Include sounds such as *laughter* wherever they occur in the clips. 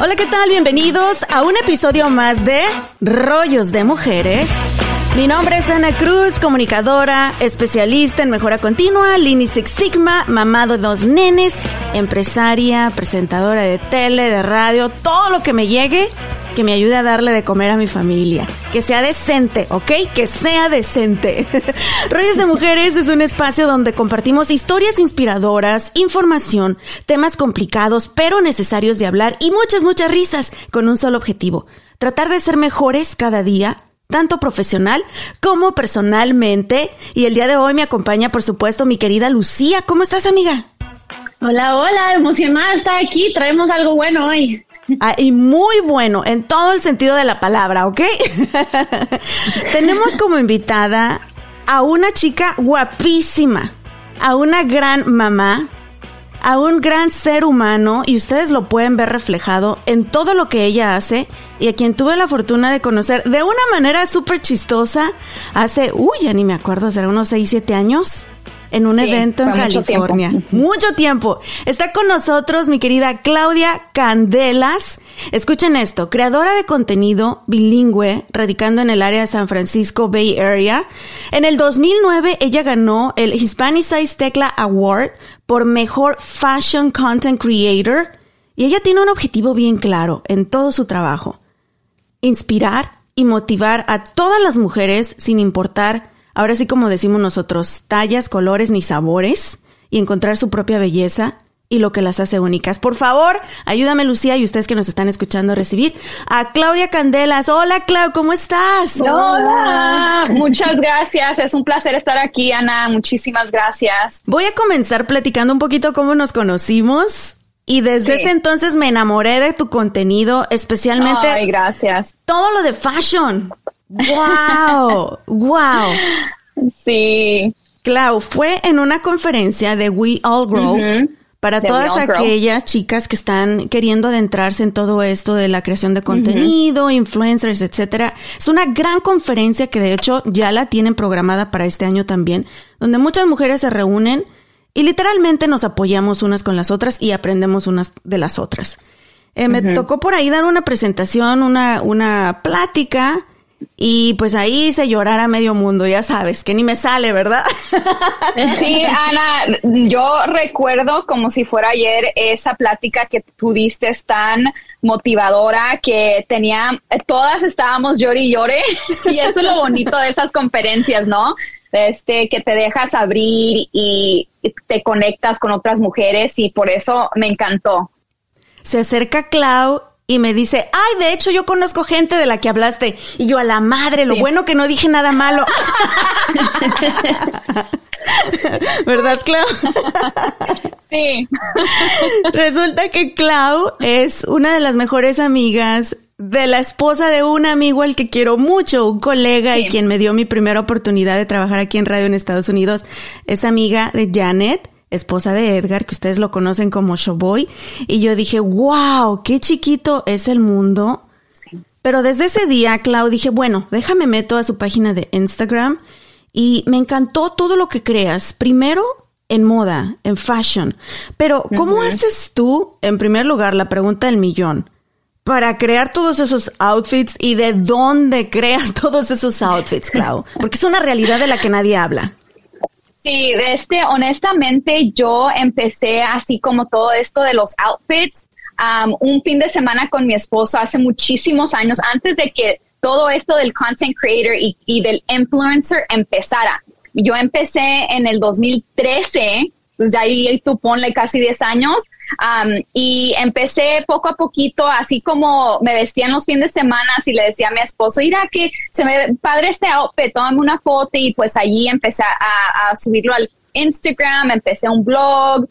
Hola, ¿qué tal? Bienvenidos a un episodio más de Rollos de Mujeres. Mi nombre es Ana Cruz, comunicadora, especialista en mejora continua, Lean Six Sigma, mamá de dos nenes, empresaria, presentadora de tele, de radio, todo lo que me llegue que me ayude a darle de comer a mi familia. Que sea decente, ¿ok? Que sea decente. *laughs* Rollos de Mujeres es un espacio donde compartimos historias inspiradoras, información, temas complicados pero necesarios de hablar y muchas, muchas risas con un solo objetivo. Tratar de ser mejores cada día tanto profesional como personalmente. Y el día de hoy me acompaña, por supuesto, mi querida Lucía. ¿Cómo estás, amiga? Hola, hola, emocionada estar aquí. Traemos algo bueno hoy. Ah, y muy bueno, en todo el sentido de la palabra, ¿ok? *laughs* Tenemos como invitada a una chica guapísima, a una gran mamá, a un gran ser humano, y ustedes lo pueden ver reflejado en todo lo que ella hace, y a quien tuve la fortuna de conocer de una manera súper chistosa hace, uy, ya ni me acuerdo, será unos 6, 7 años en un evento en California. Mucho tiempo. Está con nosotros mi querida Claudia Candelas. Escuchen esto, creadora de contenido bilingüe, radicando en el área de San Francisco Bay Area. En el 2009 ella ganó el Hispanicize Tecla Award por Mejor Fashion Content Creator. Y ella tiene un objetivo bien claro en todo su trabajo. Inspirar y motivar a todas las mujeres sin importar ahora sí como decimos nosotros, tallas, colores ni sabores y encontrar su propia belleza y lo que las hace únicas. Por favor, ayúdame Lucía y ustedes que nos están escuchando a recibir a Claudia Candelas. Hola Clau, ¿cómo estás? Hola, muchas gracias. Es un placer estar aquí, Ana. Muchísimas gracias. Voy a comenzar platicando un poquito cómo nos conocimos. Y desde ese entonces me enamoré de tu contenido, especialmente. Ay, gracias. Todo lo de fashion. ¡Wow! ¡Wow! Sí. Clau, fue en una conferencia de We All Grow para todas aquellas chicas que están queriendo adentrarse en todo esto de la creación de contenido, influencers, etcétera. Es una gran conferencia que de hecho ya la tienen programada para este año también, donde muchas mujeres se reúnen y literalmente nos apoyamos unas con las otras y aprendemos unas de las otras. Eh, me tocó por ahí dar una presentación, una, una plática y pues ahí hice llorar a medio mundo, ya sabes, que ni me sale, ¿verdad? *laughs* Sí, Ana, yo recuerdo como si fuera ayer esa plática que tuviste tan motivadora que tenía, todas estábamos llore y llore *laughs* y eso es lo bonito de esas conferencias, ¿no? Este, que te dejas abrir y te conectas con otras mujeres y por eso me encantó. Se acerca Clau y me dice, ay, de hecho yo conozco gente de la que hablaste. Y yo a la madre, lo bueno que no dije nada malo. *laughs* ¿Verdad, Clau? sí. Resulta que Clau es una de las mejores amigas de la esposa de un amigo al que quiero mucho, un colega y quien me dio mi primera oportunidad de trabajar aquí en radio en Estados Unidos. Es amiga de Janet esposa de Edgar, que ustedes lo conocen como Showboy, y yo dije, wow, qué chiquito es el mundo. Pero desde ese día, Clau, dije, bueno, déjame meto a su página de Instagram y me encantó todo lo que creas. Primero, en moda, en fashion. Pero, ¿cómo haces tú, en primer lugar, la pregunta del millón? Para crear todos esos outfits y de dónde creas *laughs* todos esos outfits, Clau. Porque es una realidad de la que nadie habla. Sí, este, honestamente yo empecé así como todo esto de los outfits um, un fin de semana con mi esposo hace muchísimos años, antes de que todo esto del content creator y, y del influencer empezara. Yo empecé en el 2013 pues ya ahí tú ponle casi 10 años. y empecé poco a poquito, así como me vestía en los fines de semana y le decía a mi esposo, mira que se me padre este outfit, tómame una foto y pues allí empecé a, subirlo al Instagram, empecé un blog,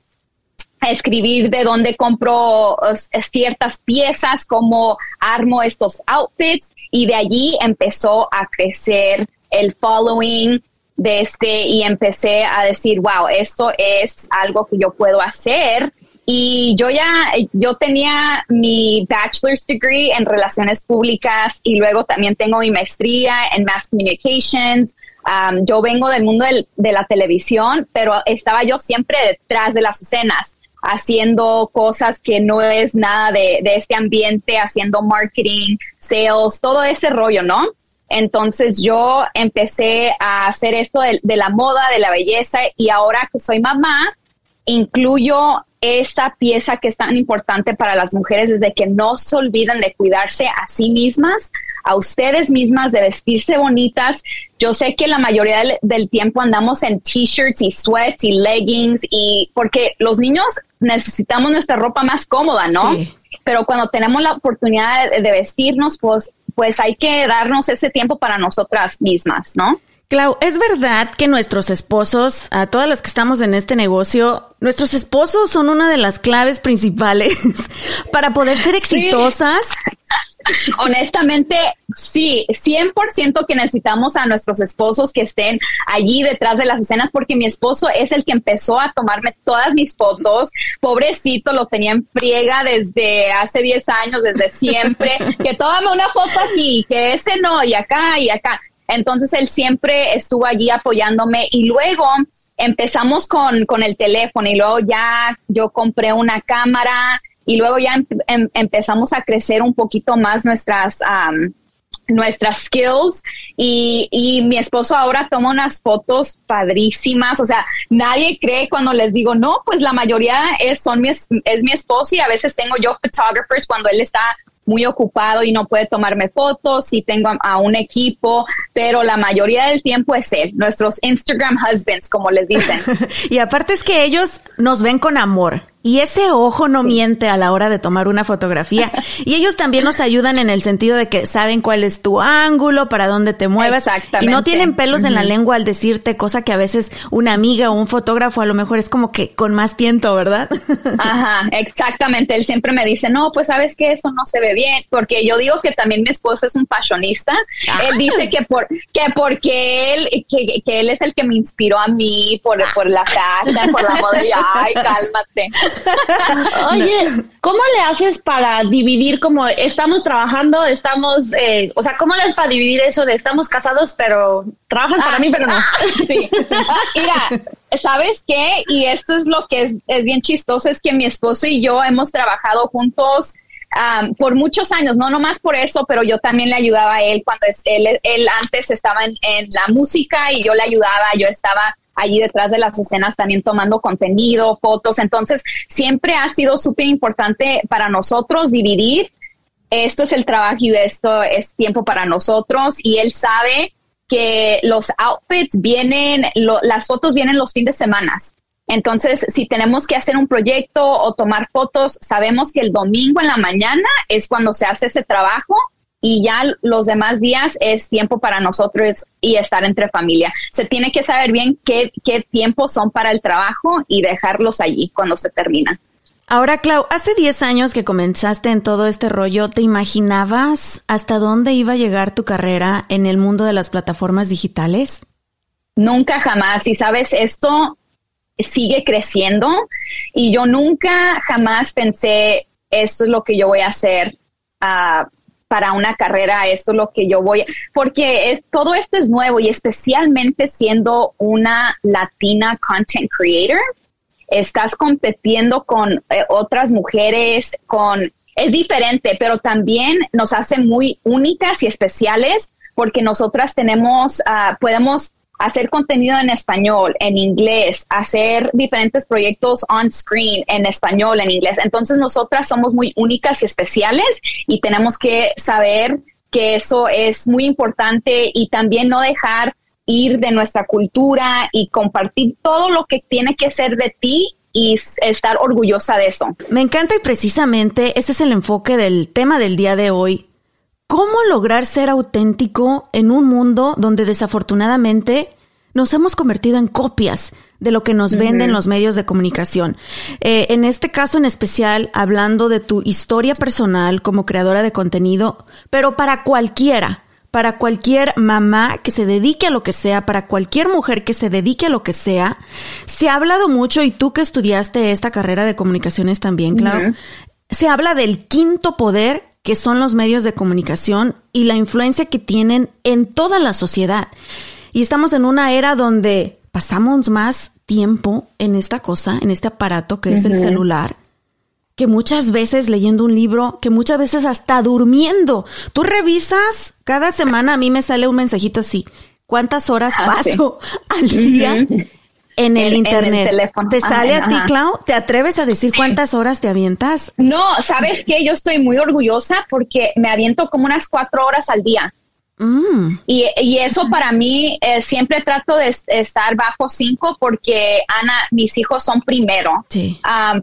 a escribir de dónde compro ciertas piezas, cómo armo estos outfits y de allí empezó a crecer el following de este y empecé a decir, wow, esto es algo que yo puedo hacer. Y yo ya, yo tenía mi bachelor's degree en relaciones públicas y luego también tengo mi maestría en mass communications. Um, yo vengo del mundo de la televisión, pero estaba yo siempre detrás de las escenas, haciendo cosas que no es nada de, de este ambiente, haciendo marketing, sales, todo ese rollo, ¿no? Entonces yo empecé a hacer esto de, la moda, de la belleza y ahora que soy mamá, incluyo esa pieza que es tan importante para las mujeres desde que no se olviden de cuidarse a sí mismas, a ustedes mismas, de vestirse bonitas. Yo sé que la mayoría del, tiempo andamos en t-shirts y sweats y leggings y porque los niños necesitamos nuestra ropa más cómoda, ¿no? Pero cuando tenemos la oportunidad de vestirnos, pues pues hay que darnos ese tiempo para nosotras mismas, ¿no? Clau, ¿es verdad que nuestros esposos, a todas las que estamos en este negocio, nuestros esposos son una de las claves principales *laughs* para poder ser exitosas? *laughs* Honestamente, sí, 100% que necesitamos a nuestros esposos que estén allí detrás de las escenas, porque mi esposo es el que empezó a tomarme todas mis fotos. Pobrecito, lo tenía en friega desde hace 10 años, desde siempre, *laughs* que tómame una foto aquí, que ese no, y acá, y acá. Entonces él siempre estuvo allí apoyándome y luego empezamos con, con el teléfono y luego ya yo compré una cámara y luego ya em, em, empezamos a crecer un poquito más nuestras... nuestras skills y, y, mi esposo ahora toma unas fotos padrísimas, o sea, nadie cree cuando les digo, no, pues la mayoría es, son mi, es mi esposo y a veces tengo yo photographers cuando él está muy ocupado y no puede tomarme fotos, y tengo a, un equipo, pero la mayoría del tiempo es él, nuestros Instagram husbands, como les dicen. *laughs* y aparte es que ellos nos ven con amor. Y ese ojo no miente a la hora de tomar una fotografía. *laughs* Y ellos también nos ayudan en el sentido de que saben cuál es tu ángulo, para dónde te mueves. Y no tienen pelos en la lengua al decirte, cosa que a veces una amiga o un fotógrafo a lo mejor es como que con más tiento, ¿verdad? *laughs* Ajá, exactamente. Él siempre me dice, no, pues sabes que eso no se ve bien. Porque yo digo que también mi esposo es un fashionista. Él dice que por que porque él, que, que, él es el que me inspiró a mí por, por la fashion, por la moda. Y, ay, cálmate. Oye, ¿cómo le haces para dividir como estamos trabajando, estamos, eh, o sea, ¿cómo le haces para dividir eso de estamos casados, pero trabajas para mí, pero no? Ah, sí. Mira, ¿sabes qué? Y esto es lo que es, bien chistoso, es que mi esposo y yo hemos trabajado juntos por muchos años, no nomás por eso, pero yo también le ayudaba a él cuando él, él antes estaba en, en, la música y yo le ayudaba, yo estaba allí detrás de las escenas también tomando contenido, fotos. Entonces, siempre ha sido súper importante para nosotros dividir. Esto es el trabajo y esto es tiempo para nosotros. Y él sabe que los outfits vienen, las fotos vienen los fines de semana. Entonces, si tenemos que hacer un proyecto o tomar fotos, sabemos que el domingo en la mañana es cuando se hace ese trabajo y ya los demás días es tiempo para nosotros y estar entre familia. Se tiene que saber bien qué, qué tiempos son para el trabajo y dejarlos allí cuando se termina. Ahora, Clau, hace 10 años que comenzaste en todo este rollo, ¿te imaginabas hasta dónde iba a llegar tu carrera en el mundo de las plataformas digitales? Nunca jamás. Y sabes, esto sigue creciendo y yo nunca jamás pensé, esto es lo que yo voy a hacer. Uh, para una carrera, esto es lo que yo voy, porque es, todo esto es nuevo y especialmente siendo una latina content creator, estás compitiendo con eh, otras mujeres, con, es diferente, pero también nos hace muy únicas y especiales porque nosotras tenemos, uh, podemos hacer contenido en español, en inglés, hacer diferentes proyectos on screen en español, en inglés. Entonces nosotras somos muy únicas y especiales y tenemos que saber que eso es muy importante y también no dejar ir de nuestra cultura y compartir todo lo que tiene que ser de ti y estar orgullosa de eso. Me encanta y precisamente ese es el enfoque del tema del día de hoy. ¿Cómo lograr ser auténtico en un mundo donde desafortunadamente nos hemos convertido en copias de lo que nos venden los medios de comunicación? Eh, en este caso en especial, hablando de tu historia personal como creadora de contenido, pero para cualquiera, para cualquier mamá que se dedique a lo que sea, para cualquier mujer que se dedique a lo que sea. Se ha hablado mucho, y tú que estudiaste esta carrera de comunicaciones también, Clau, se habla del quinto poder que son los medios de comunicación y la influencia que tienen en toda la sociedad. Y estamos en una era donde pasamos más tiempo en esta cosa, en este aparato que es el celular, que muchas veces leyendo un libro, que muchas veces hasta durmiendo. Tú revisas, cada semana a mí me sale un mensajito así, ¿cuántas horas ah, paso al día? En el internet. teléfono. ¿Te sale a ti, Clau? ¿Te atreves a decir cuántas horas te avientas? No, ¿sabes qué? Yo estoy muy orgullosa porque me aviento como unas cuatro horas al día. Mm. Y, y, eso para mí, eh, siempre trato de estar bajo cinco porque, Ana, mis hijos son primero.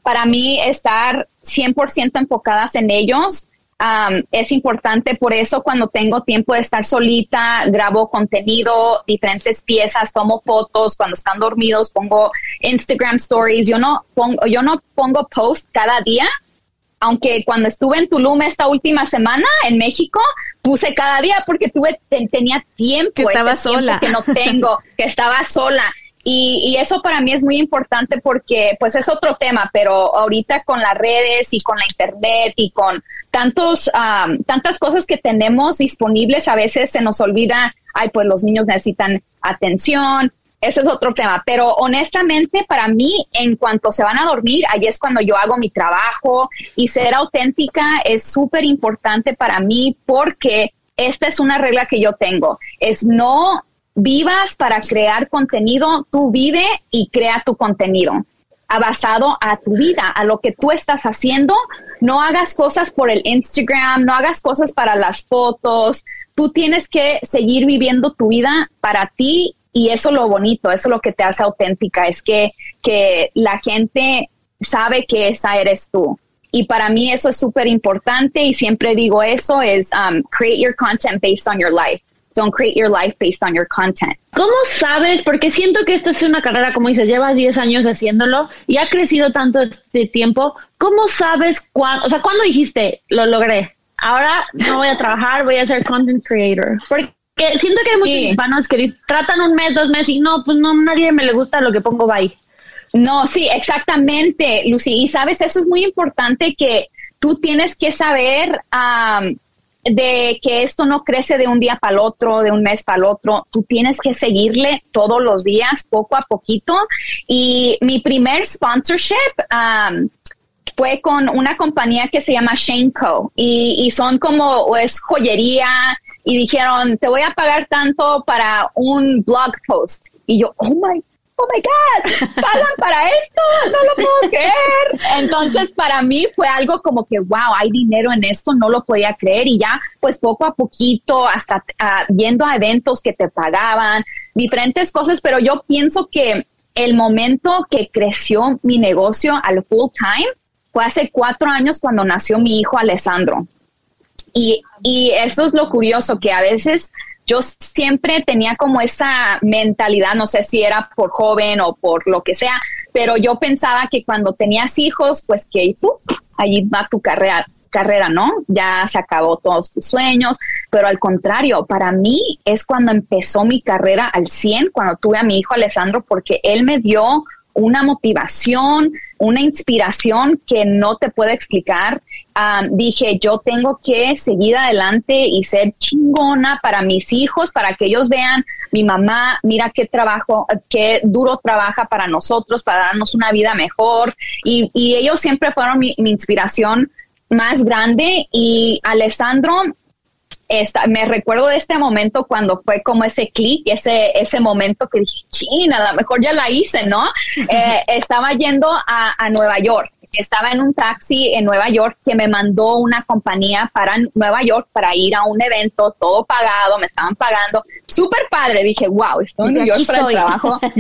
para mí, estar 100% enfocadas en ellos es importante. Por eso, cuando tengo tiempo de estar solita, grabo contenido, diferentes piezas, tomo fotos. Cuando están dormidos, pongo Instagram stories. Yo no pongo, yo no pongo post cada día aunque cuando estuve en Tulum esta última semana en México, puse cada día porque tuve, tenía tiempo. Que estaba sola. que no tengo, *laughs* que estaba sola. Y, y, eso para mí es muy importante porque pues es otro tema, pero ahorita con las redes y con la internet y con tantos, tantas cosas que tenemos disponibles, a veces se nos olvida, ay, pues los niños necesitan atención, ese es otro tema, pero honestamente para mí, en cuanto se van a dormir, ahí es cuando yo hago mi trabajo. Y ser auténtica es súper importante para mí porque esta es una regla que yo tengo, es no vivas para crear contenido, tú vive y crea tu contenido basado a tu vida, a lo que tú estás haciendo. No hagas cosas por el Instagram, no hagas cosas para las fotos. Tú tienes que seguir viviendo tu vida para ti y eso es lo bonito, eso es lo que te hace auténtica, es que, que la gente sabe que esa eres tú. Y para mí eso es súper importante y siempre digo eso, es um, create your content based on your life. Don't create your life based on your content. ¿Cómo sabes? Porque siento que esta es una carrera, como dices, llevas 10 años haciéndolo y ha crecido tanto este tiempo. ¿Cómo sabes cuándo, o sea, cuándo dijiste, lo logré? Ahora no voy a trabajar, voy a ser content creator. Porque siento que hay muchos hispanos que tratan un mes, dos meses y no, pues no, nadie me le gusta lo que pongo bye. No, sí, exactamente, Lucy. Y sabes, eso es muy importante que tú tienes que saber de que esto no crece de un día para el otro, de un mes para el otro. Tú tienes que seguirle todos los días, poco a poquito. Y mi primer sponsorship fue con una compañía que se llama Shane Co. Y, y son como, es joyería, y dijeron, te voy a pagar tanto para un blog post. Y yo, oh my, oh my God, pagan para esto, no lo puedo creer. Entonces, para mí fue algo como que, wow, hay dinero en esto, no lo podía creer. Y ya, pues poco a poquito, hasta uh, a eventos que te pagaban, diferentes cosas, pero yo pienso que el momento que creció mi negocio al full time fue hace cuatro años cuando nació mi hijo Alessandro. Y, y eso es lo curioso, que a veces yo siempre tenía como esa mentalidad, no sé si era por joven o por lo que sea, pero yo pensaba que cuando tenías hijos, pues que uh, allí va tu carrera, carrera, ¿no? Ya se acabó todos tus sueños, pero al contrario, para mí es cuando empezó mi carrera al 100, cuando tuve a mi hijo Alessandro, porque él me dio una motivación, una inspiración que no te puedo explicar. dije, yo tengo que seguir adelante y ser chingona para mis hijos, para que ellos vean, mi mamá, mira qué trabajo, qué duro trabaja para nosotros, para darnos una vida mejor. Y, ellos siempre fueron mi, mi inspiración más grande. Y Alessandro me recuerdo de este momento cuando fue como ese clic, ese, ese momento que dije, china, a lo mejor ya la hice, ¿no? *laughs* Eh, estaba yendo a, Nueva York estaba en un taxi en Nueva York que me mandó una compañía para Nueva York para ir a un evento, todo pagado, me estaban pagando. Súper padre. Dije, wow, estoy en New York para el trabajo. *laughs*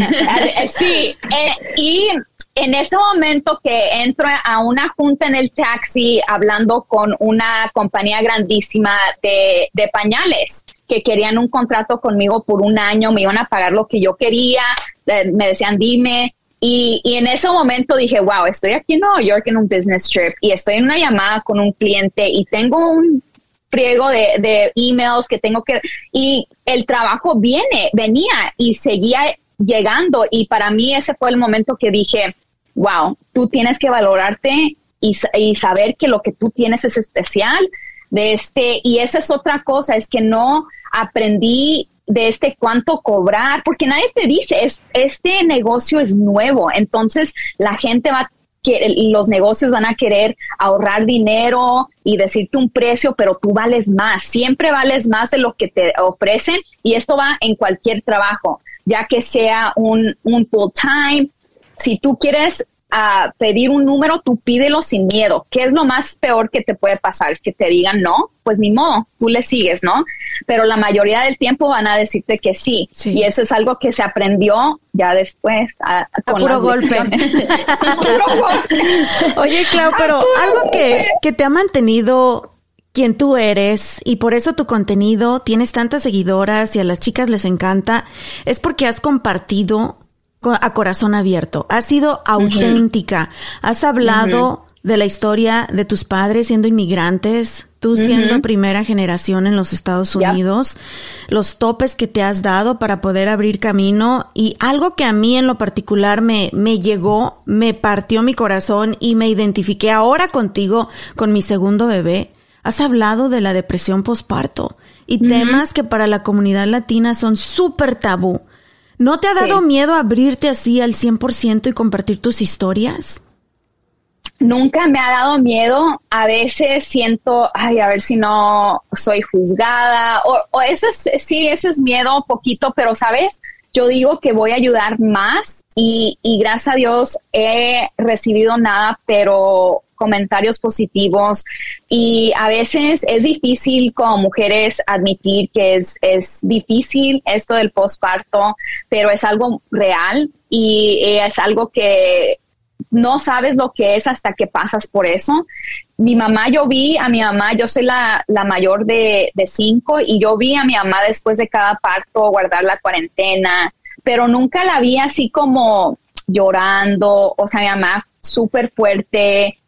Eh, sí, eh, y en ese momento que entro a una junta en el taxi hablando con una compañía grandísima de, de, pañales que querían un contrato conmigo por un año, me iban a pagar lo que yo quería, me decían dime. Y, y en ese momento dije, wow, estoy aquí en Nueva York en un business trip y estoy en una llamada con un cliente y tengo un friego de, de emails que tengo que... Y el trabajo viene, venía y seguía llegando. Y para mí ese fue el momento que dije, wow, tú tienes que valorarte y, y, saber que lo que tú tienes es especial de este y esa es otra cosa, es que no aprendí de este cuánto cobrar, porque nadie te dice, es, este negocio es nuevo, entonces la gente va que los negocios van a querer ahorrar dinero y decirte un precio, pero tú vales más, siempre vales más de lo que te ofrecen y esto va en cualquier trabajo, ya que sea un, un full time. Si tú quieres a pedir un número, tú pídelo sin miedo. ¿Qué es lo más peor que te puede pasar? Es que te digan no, pues ni modo, tú le sigues, ¿no? Pero la mayoría del tiempo van a decirte que sí. Y eso es algo que se aprendió ya después. *laughs* *laughs* A, puro golpe. Oye, Clau, pero algo que, que te ha mantenido quien tú eres y por eso tu contenido tienes tantas seguidoras y a las chicas les encanta, es porque has compartido a corazón abierto, has sido auténtica, has hablado de la historia de tus padres siendo inmigrantes, tú siendo primera generación en los Estados Unidos, los topes que te has dado para poder abrir camino y algo que a mí en lo particular me, me llegó, me partió mi corazón y me identifiqué ahora contigo con mi segundo bebé. Has hablado de la depresión posparto y temas que para la comunidad latina son súper tabú. ¿No te ha dado miedo abrirte así al 100% y compartir tus historias? Nunca me ha dado miedo. A veces siento, ay, a ver si no soy juzgada. O, eso es, sí, eso es miedo poquito, pero sabes, yo digo que voy a ayudar más y, y gracias a Dios he recibido nada, pero comentarios positivos y a veces es difícil como mujeres admitir que es, es difícil esto del posparto, pero es algo real y es algo que no sabes lo que es hasta que pasas por eso. Mi mamá, yo vi a mi mamá, yo soy la, la mayor de, de, cinco y yo vi a mi mamá después de cada parto guardar la cuarentena, pero nunca la vi así como llorando, o sea, mi mamá súper fuerte,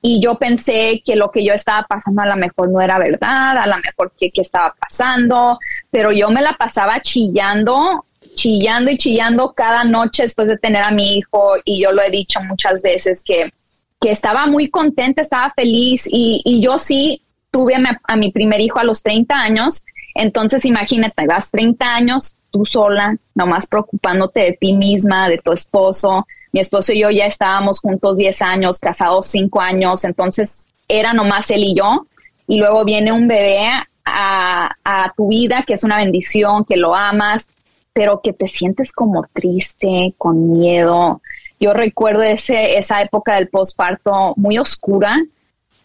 y yo pensé que lo que yo estaba pasando a lo mejor no era verdad, a lo mejor que, estaba pasando, pero yo me la pasaba chillando, chillando y chillando cada noche después de tener a mi hijo y yo lo he dicho muchas veces que, que estaba muy contenta, estaba feliz y, y yo sí tuve a, a mi primer hijo a los 30 años, entonces imagínate, vas 30 años tú sola, nomás preocupándote de ti misma, de tu esposo, mi esposo y yo ya estábamos juntos 10 años, casados 5 años, entonces era nomás él y yo. Y luego viene un bebé a, tu vida, que es una bendición, que lo amas, pero que te sientes como triste, con miedo. Yo recuerdo ese, esa época del posparto muy oscura,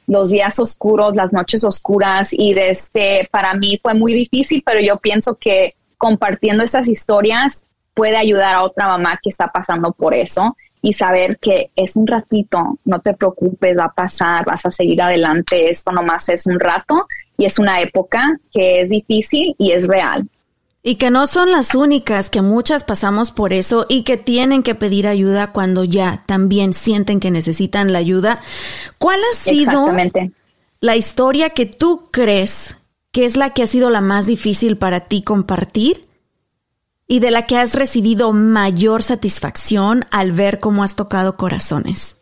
los días oscuros, las noches oscuras y desde este, para mí fue muy difícil, pero yo pienso que compartiendo esas historias puede ayudar a otra mamá que está pasando por eso y saber que es un ratito, no te preocupes, va a pasar, vas a seguir adelante, esto nomás es un rato y es una época que es difícil y es real. Y que no son las únicas, que muchas pasamos por eso y que tienen que pedir ayuda cuando ya también sienten que necesitan la ayuda. ¿Cuál ha sido la historia que tú crees que es la que ha sido la más difícil para ti compartir y de la que has recibido mayor satisfacción al ver cómo has tocado corazones?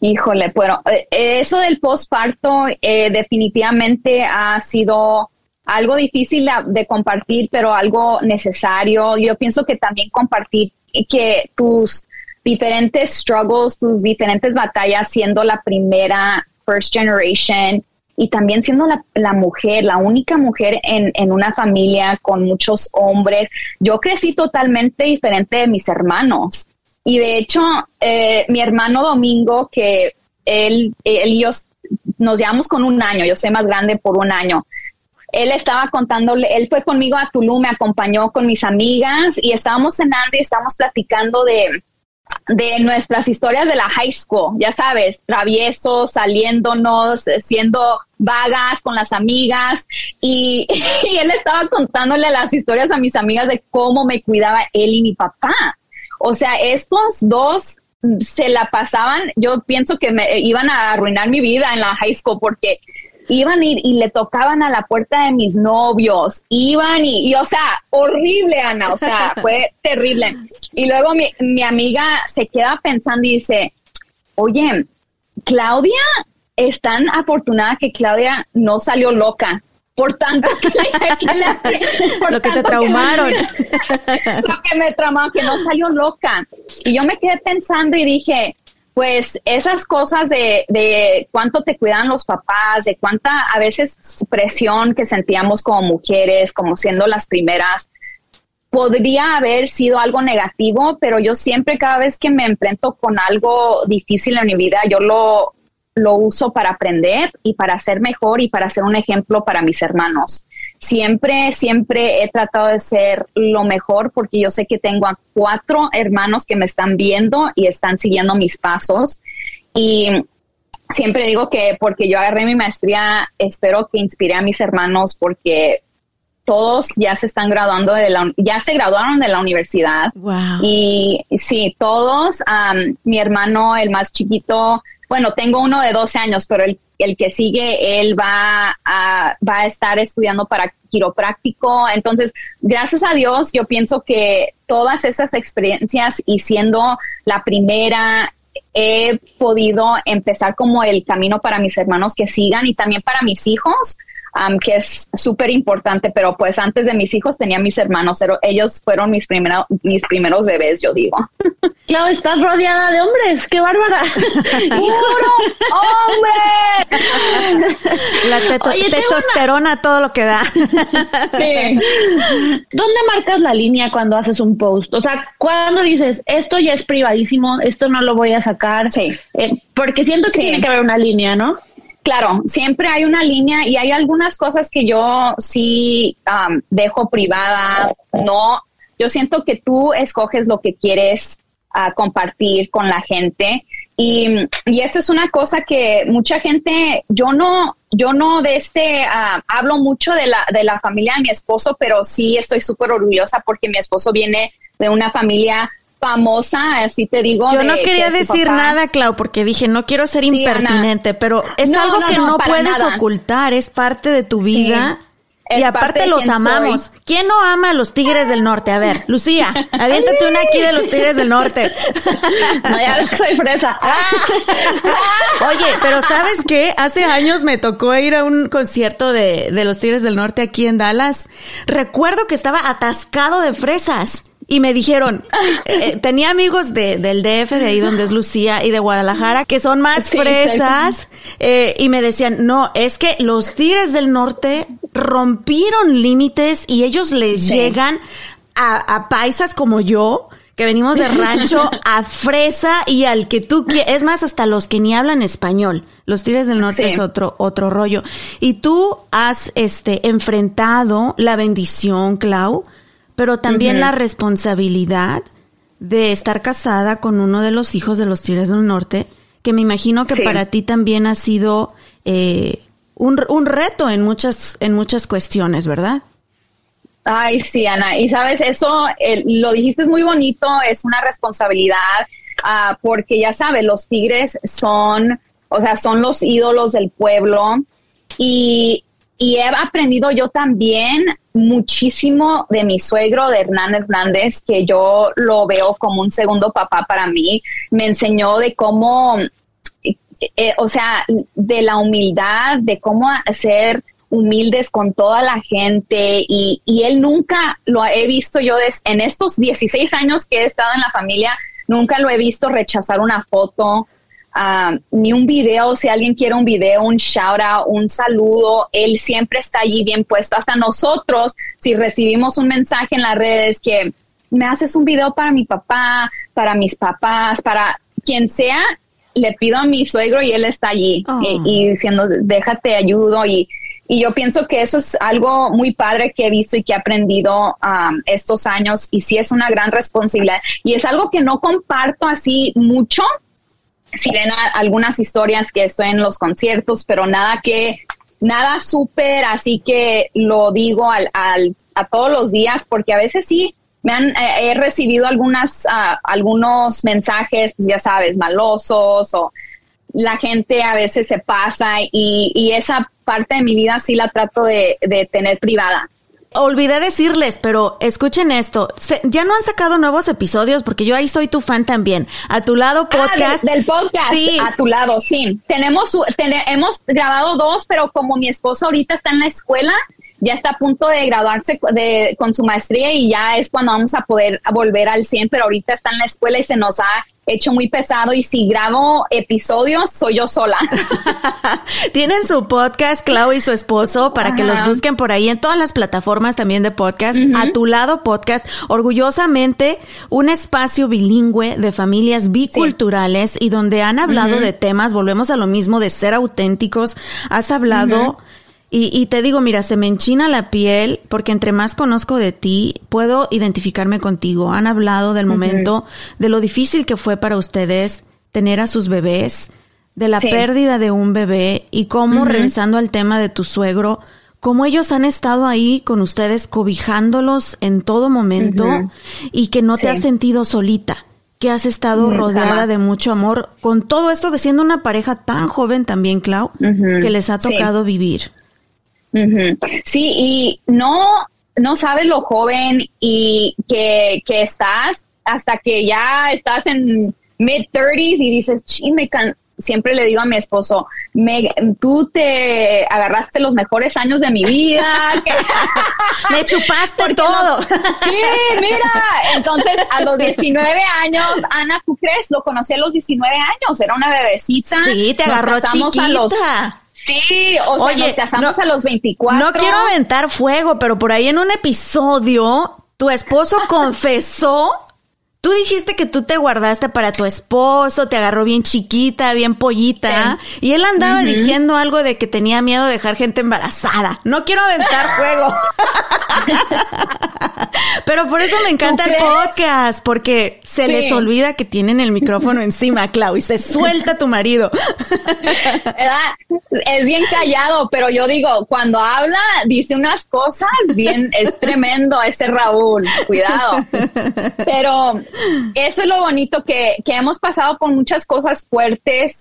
Híjole, bueno, eh, eso del postparto eh, definitivamente ha sido algo difícil de, compartir, pero algo necesario. Yo pienso que también compartir que tus diferentes struggles, tus diferentes batallas siendo la primera first generation y también siendo la, mujer, la única mujer en, en, una familia con muchos hombres, yo crecí totalmente diferente de mis hermanos. Y de hecho, eh, mi hermano Domingo, que él, él y yo nos llevamos con un año, yo soy más grande por un año. Él estaba contándole, él fue conmigo a Tulum, me acompañó con mis amigas y estábamos cenando y estábamos platicando de, de nuestras historias de la high school, ya sabes, traviesos, saliéndonos, siendo vagas con las amigas y, *laughs* y, él estaba contándole las historias a mis amigas de cómo me cuidaba él y mi papá. O sea, estos dos se la pasaban, yo pienso que me iban a arruinar mi vida en la high school porque iban y, y le tocaban a la puerta de mis novios, iban y, y, o sea, horrible, Ana, o sea, *laughs* fue terrible. Y luego mi, mi amiga se queda pensando y dice, oye, Claudia es tan afortunada que Claudia no salió loca. Por tanto, que, que le hace, por lo que te traumaron. Que *laughs* lo que me traumaron, que no salió loca. Y yo me quedé pensando y dije, pues esas cosas de, de, cuánto te cuidan los papás, de cuánta a veces presión que sentíamos como mujeres, como siendo las primeras, podría haber sido algo negativo, pero yo siempre cada vez que me enfrento con algo difícil en mi vida, yo lo, lo uso para aprender y para ser mejor y para ser un ejemplo para mis hermanos. Siempre, siempre he tratado de ser lo mejor porque yo sé que tengo a cuatro hermanos que me están viendo y están siguiendo mis pasos. Y siempre digo que porque yo agarré mi maestría, espero que inspire a mis hermanos porque todos ya se están graduando de la, ya se graduaron de la universidad. Wow. Y sí, todos, um, mi hermano, el más chiquito, bueno, tengo uno de 12 años, pero el, el que sigue, él va a, estar estudiando para quiropráctico. Entonces, gracias a Dios, yo pienso que todas esas experiencias y siendo la primera, he podido empezar como el camino para mis hermanos que sigan y también para mis hijos um, que es súper importante, pero pues antes de mis hijos tenía mis hermanos, pero ellos fueron mis, primero, mis primeros bebés, yo digo. *laughs* Claro, estás rodeada de hombres, qué bárbara. *laughs* ¡Puro hombre! *laughs* La teto Oye, testosterona, una... todo lo que da. Sí. ¿Dónde marcas la línea cuando haces un post? O sea, cuando dices, esto ya es privadísimo, esto no lo voy a sacar. Sí. Eh, porque siento que sí. tiene que haber una línea, ¿no? Claro, siempre hay una línea y hay algunas cosas que yo sí um, dejo privadas. No, yo siento que tú escoges lo que quieres uh, compartir con la gente y, y eso es una cosa que mucha gente, yo no, yo no de este uh, hablo mucho de la de la familia de mi esposo, pero sí estoy súper orgullosa porque mi esposo viene de una familia famosa, así te digo. Yo no quería de decir papá... nada, Clau, porque dije, no quiero ser sí, impertinente, Ana. pero es no, algo no, que no, no puedes nada. ocultar, es parte de tu vida. Sí. Y aparte los amamos. Soy. ¿Quién no ama a los Tigres del Norte? A ver, Lucía, *laughs* aviéntate una aquí de los Tigres del Norte. *laughs* No, ya ves *laughs* que soy fresa. Oye, pero ¿sabes qué? Hace años me tocó ir a un concierto de, de los Tigres del Norte aquí en Dallas. Recuerdo que estaba atascado de fresas y me dijeron, eh, tenía amigos de, del DF, de ahí donde es Lucía, y de Guadalajara, que son más sí, fresas, eh, y me decían, no, es que los Tigres del Norte rompieron límites y ellos les sí. llegan a, a paisas como yo, que venimos de rancho a fresa y al que tú quieres, es más, hasta los que ni hablan español. Los Tigres del Norte sí. es otro, otro rollo. Y tú has, este, enfrentado la bendición, Clau, pero también uh -huh. la responsabilidad de estar casada con uno de los hijos de los Tigres del Norte, que me imagino que sí. para ti también ha sido eh, un, un, reto en muchas, en muchas cuestiones, ¿verdad? Ay, sí, Ana. Y sabes, eso eh, lo dijiste es muy bonito, es una responsabilidad, uh, porque ya sabes, los tigres son, o sea, son los ídolos del pueblo. Y, y he aprendido yo también muchísimo de mi suegro, de Hernán Hernández, que yo lo veo como un segundo papá para mí. Me enseñó de cómo, eh, o sea, de la humildad, de cómo ser humildes con toda la gente y, y él nunca lo he visto yo en estos 16 años que he estado en la familia, nunca lo he visto rechazar una foto, Uh, ni un video, si alguien quiere un video, un shout out, un saludo, él siempre está allí bien puesto. Hasta nosotros, si recibimos un mensaje en las redes que me haces un video para mi papá, para mis papás, para quien sea, le pido a mi suegro y él está allí Oh. y, y diciendo, déjate ayudo y, y yo pienso que eso es algo muy padre que he visto y que he aprendido um, estos años y sí es una gran responsabilidad y es algo que no comparto así mucho. Si ven algunas historias que estoy en los conciertos, pero nada que, nada súper, así que lo digo al, al- a todos los días porque a veces sí me han eh, he recibido algunas ah, algunos mensajes, pues ya sabes, malosos o la gente a veces se pasa y, y esa parte de mi vida sí la trato de, de tener privada. Olvidé decirles, pero escuchen esto. Se- ya no han sacado nuevos episodios porque yo ahí soy tu fan también. A tu lado Ah, podcast. de- del podcast Sí. a tu lado, sí. Tenemos, tene- hemos grabado dos, pero como mi esposo ahorita está en la escuela, ya está a punto de graduarse de, con su maestría y ya es cuando vamos a poder volver al 100, pero ahorita está en la escuela y se nos ha hecho muy pesado. Y si grabo episodios soy yo sola. *laughs* Tienen su podcast, Clau y su esposo, para que los busquen por ahí en todas las plataformas también de podcast. A tu lado podcast, orgullosamente un espacio bilingüe de familias biculturales y donde han hablado de temas, volvemos a lo mismo, de ser auténticos. Has hablado... Y, y te digo, mira, se me enchina la piel porque entre más conozco de ti, puedo identificarme contigo. Han hablado del momento, de lo difícil que fue para ustedes tener a sus bebés, de la Sí. pérdida de un bebé y cómo, regresando al tema de tu suegro, cómo ellos han estado ahí con ustedes cobijándolos en todo momento y que no te has sentido solita, que has estado rodeada de mucho amor, con todo esto de siendo una pareja tan joven también, Clau, que les ha Sí. tocado Sí, y no, no sabes lo joven y que, que estás hasta que ya estás en mid 30s y dices, "Chi, me can-". siempre le digo a mi esposo, me, tú te agarraste los mejores años de mi vida. *laughs* Me chupaste todo. no- sí, mira. Entonces, a los 19 años, Ana, ¿tú crees? Lo conocí a los 19 años. Era una bebecita. Sí, te agarró casamos a los- chiquita. Sí, o sea, Oye, nos casamos no- a los 24. No quiero aventar fuego, pero por ahí en un episodio, tu esposo *laughs* confesó. Tú dijiste que tú te guardaste para tu esposo, te agarró bien chiquita, bien pollita, y él andaba diciendo algo de que tenía miedo de dejar gente embarazada. No quiero aventar *laughs* fuego. Pero por eso me encanta el podcast, porque se Sí. les olvida que tienen el micrófono *laughs* encima, Clau, y se suelta tu marido. Es bien callado, pero yo digo, cuando habla, dice unas cosas bien, es tremendo ese Raúl, cuidado. Pero eso es lo bonito que, que hemos pasado por muchas cosas fuertes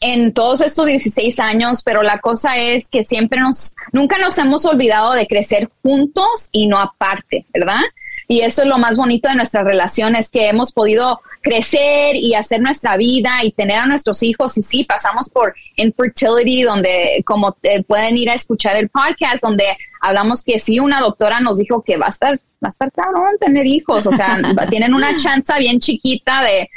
en todos estos 16 años, pero la cosa es que siempre nos, nunca nos hemos olvidado de crecer juntos y no aparte, ¿verdad? Y eso es lo más bonito de nuestra relación, es que hemos podido crecer y hacer nuestra vida y tener a nuestros hijos. Y sí, pasamos por infertility, donde como eh, pueden ir a escuchar el podcast, donde hablamos que sí, una doctora nos dijo que va a estar, va a estar cabrón tener hijos. O sea, *laughs* tienen una chance bien chiquita de,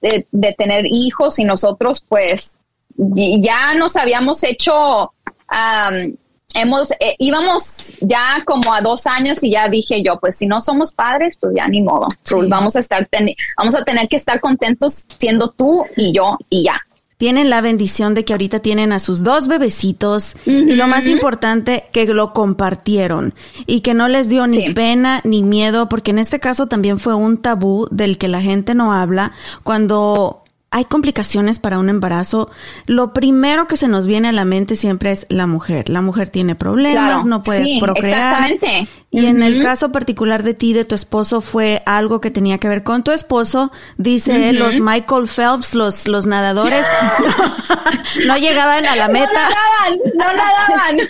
de, de tener hijos y nosotros pues ya nos habíamos hecho, am, hemos, eh, íbamos ya como a dos años y ya dije yo, pues si no somos padres, pues ya ni modo. Raúl, Vamos a estar, ten- vamos a tener que estar contentos siendo tú y yo y ya. tienen la bendición de que ahorita tienen a sus dos bebecitos y lo más importante que lo compartieron y que no les dio ni Sí. pena ni miedo porque en este caso también fue un tabú del que la gente no habla cuando hay complicaciones para un embarazo, lo primero que se nos viene a la mente siempre es la mujer. La mujer tiene problemas, Claro. no puede Sí, procrear. exactamente. Y en el caso particular de ti, de tu esposo, fue algo que tenía que ver con tu esposo. Dice él, los Michael Phelps, los, los nadadores, *laughs* no llegaban a la No meta. nadaban, no nadaban.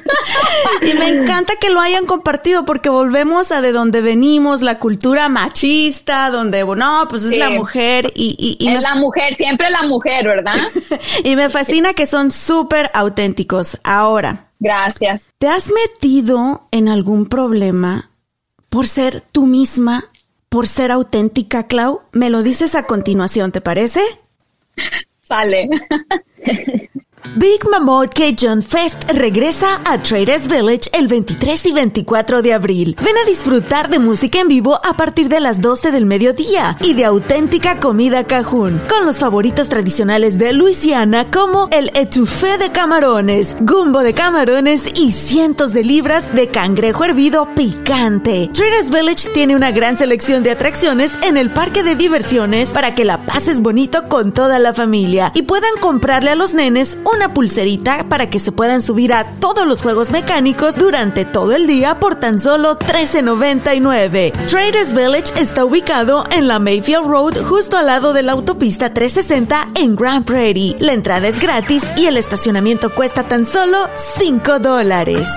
*laughs* Y me encanta que lo hayan compartido porque volvemos a de donde venimos, la cultura machista, donde, no, pues es Sí. la mujer y, y, y es me, la mujer, siempre la mujer, ¿verdad? *laughs* y me fascina que son súper auténticos. Ahora, Gracias. ¿te has metido en algún problema por ser tú misma, por ser auténtica, Clau? Me lo dices a continuación, ¿te parece? Sale. *laughs* Big Mammoth Cajun Fest regresa a Traders Village el 23 y 24 de abril. Ven a disfrutar de música en vivo a partir de las 12 del mediodía y de auténtica comida cajún, con los favoritos tradicionales de Luisiana como el etouffee de camarones, gumbo de camarones y cientos de libras de cangrejo hervido picante. Traders Village tiene una gran selección de atracciones en el parque de diversiones para que la pases bonito con toda la familia y puedan comprarle a los nenes una pulserita para que se puedan subir a todos los juegos mecánicos durante todo el día por tan solo $13.99. Traders Village está ubicado en la Mayfield Road justo al lado de la autopista 360 en Grand Prairie. La entrada es gratis y el estacionamiento cuesta tan solo 5 dólares.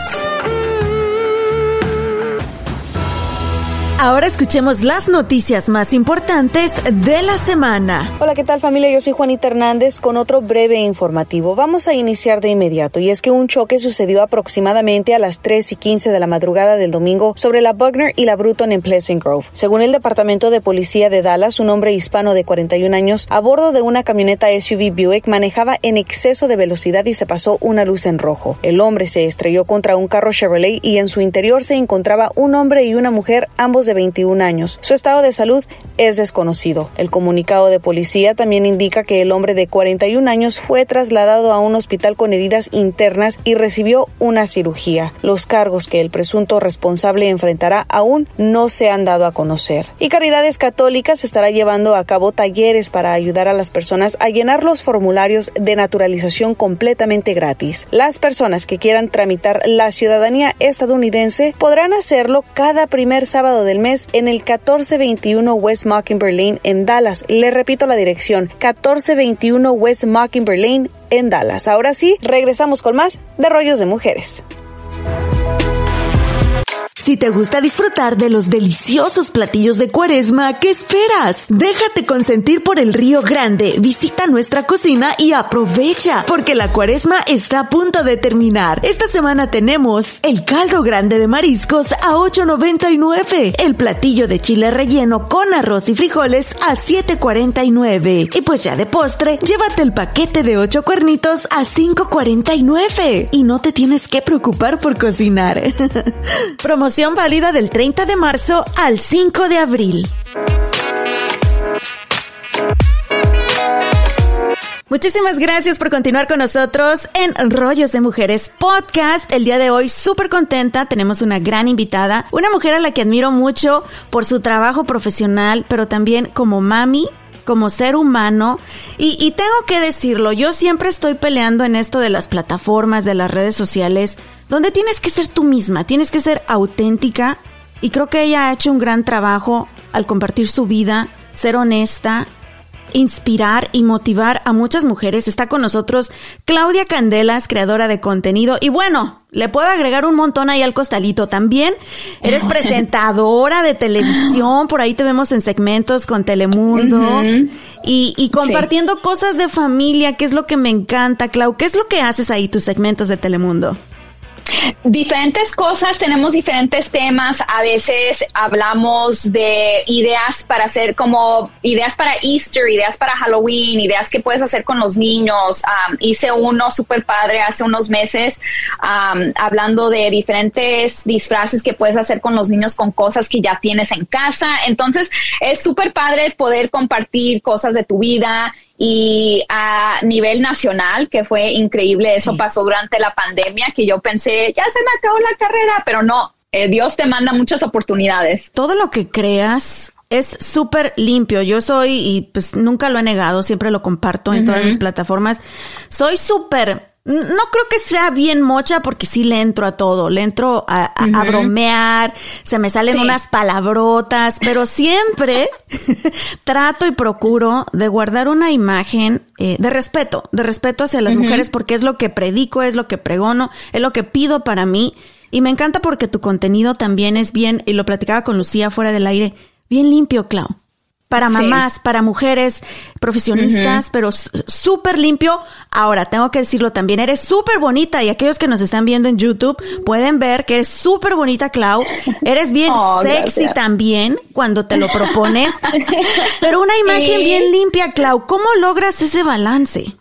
Ahora escuchemos las noticias más importantes de la semana. Hola, ¿qué tal familia? Yo soy Juanita Hernández con otro breve informativo. Vamos a iniciar de inmediato y es que un choque sucedió aproximadamente a las 3 y 15 de la madrugada del domingo sobre la Bugner y la Bruton en Pleasant Grove. Según el Departamento de Policía de Dallas, un hombre hispano de 41 años a bordo de una camioneta SUV Buick manejaba en exceso de velocidad y se pasó una luz en rojo. El hombre se estrelló contra un carro Chevrolet y en su interior se encontraba un hombre y una mujer, ambos de 21 años. Su estado de salud es desconocido. El comunicado de policía también indica que el hombre de 41 años fue trasladado a un hospital con heridas internas y recibió una cirugía. Los cargos que el presunto responsable enfrentará aún no se han dado a conocer. Y Caridades Católicas estará llevando a cabo talleres para ayudar a las personas a llenar los formularios de naturalización completamente gratis. Las personas que quieran tramitar la ciudadanía estadounidense podrán hacerlo cada primer sábado del mes en el 1421 West Mockingbird Lane en Dallas. Le repito la dirección, 1421 West Mockingbird Lane en Dallas. Ahora sí, regresamos con más de Rollos de Mujeres. Si te gusta disfrutar de los deliciosos platillos de cuaresma, ¿qué esperas? Déjate consentir por el Río Grande, visita nuestra cocina y aprovecha, porque la cuaresma está a punto de terminar. Esta semana tenemos el caldo grande de mariscos a 8.99, el platillo de chile relleno con arroz y frijoles a 7.49 y pues ya de postre, llévate el paquete de 8 cuernitos a 5.49 y no te tienes que preocupar por cocinar. *laughs* Promoción válida del 30 de marzo al 5 de abril. Muchísimas gracias por continuar con nosotros en Rollos de Mujeres Podcast. El día de hoy súper contenta, tenemos una gran invitada, una mujer a la que admiro mucho por su trabajo profesional, pero también como mami, como ser humano. Y, tengo que decirlo, yo siempre estoy peleando en esto de las plataformas, de las redes sociales, donde tienes que ser tú misma, tienes que ser auténtica. Y creo que ella ha hecho un gran trabajo al compartir su vida, ser honesta, inspirar y motivar a muchas mujeres. Está con nosotros Claudia Candelas, creadora de contenido. Y bueno, le puedo agregar un montón ahí al costalito también. Eres presentadora de televisión, por ahí te vemos en segmentos con Telemundo. y, y, compartiendo cosas de familia, que es lo que me encanta, Clau. ¿Qué es lo que haces ahí, tus segmentos de Telemundo? Diferentes cosas, tenemos diferentes temas. A veces hablamos de ideas para hacer como ideas para Easter, ideas para Halloween, ideas que puedes hacer con los niños. Hice uno súper padre hace unos meses hablando de diferentes disfraces que puedes hacer con los niños con cosas que ya tienes en casa. Entonces es súper padre poder compartir cosas de tu vida y a nivel nacional, que fue increíble, eso pasó durante la pandemia, que yo pensé, ya se me acabó la carrera, pero no, eh, Dios te manda muchas oportunidades. Todo lo que creas es súper limpio. Yo soy, y pues nunca lo he negado, siempre lo comparto en todas mis plataformas, soy súper no creo que sea bien mocha porque sí le entro a todo, le entro a, a, bromear, se me salen unas palabrotas, pero siempre *laughs* trato y procuro de guardar una imagen eh, de respeto, de respeto hacia las mujeres porque es lo que predico, es lo que pregono, es lo que pido para mí. Y me encanta porque tu contenido también es bien, y lo platicaba con Lucía fuera del aire, bien limpio, Clau para mamás, para mujeres profesionistas, pero súper limpio. Ahora, tengo que decirlo también, eres súper bonita y aquellos que nos están viendo en YouTube pueden ver que eres súper bonita, Clau. Eres bien *laughs* Oh, sexy gracias. también cuando te lo *laughs* propones, pero una imagen Sí. bien limpia, Clau. ¿Cómo logras ese balance?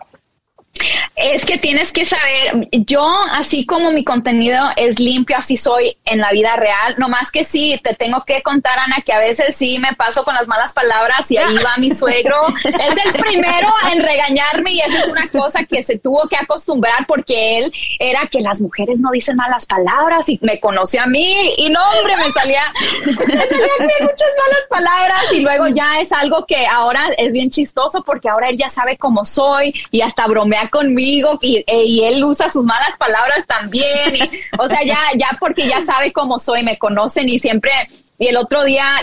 Es que tienes que saber, yo así como mi contenido es limpio, así soy en la vida real, no más que sí, te tengo que contar, Ana, que a veces sí me paso con las malas palabras y ahí va mi *laughs* suegro. es el primero en regañarme y esa es una cosa que se tuvo que acostumbrar porque él era que las mujeres no dicen malas palabras y me conoció a mí y no, hombre, me salía, me salían muchas malas palabras y luego ya es algo que ahora es bien chistoso porque ahora él ya sabe cómo soy y hasta bromea conmigo y, eh, y él usa sus malas palabras también. Y, o sea, ya, ya porque ya sabe cómo soy, me conocen y siempre y el otro día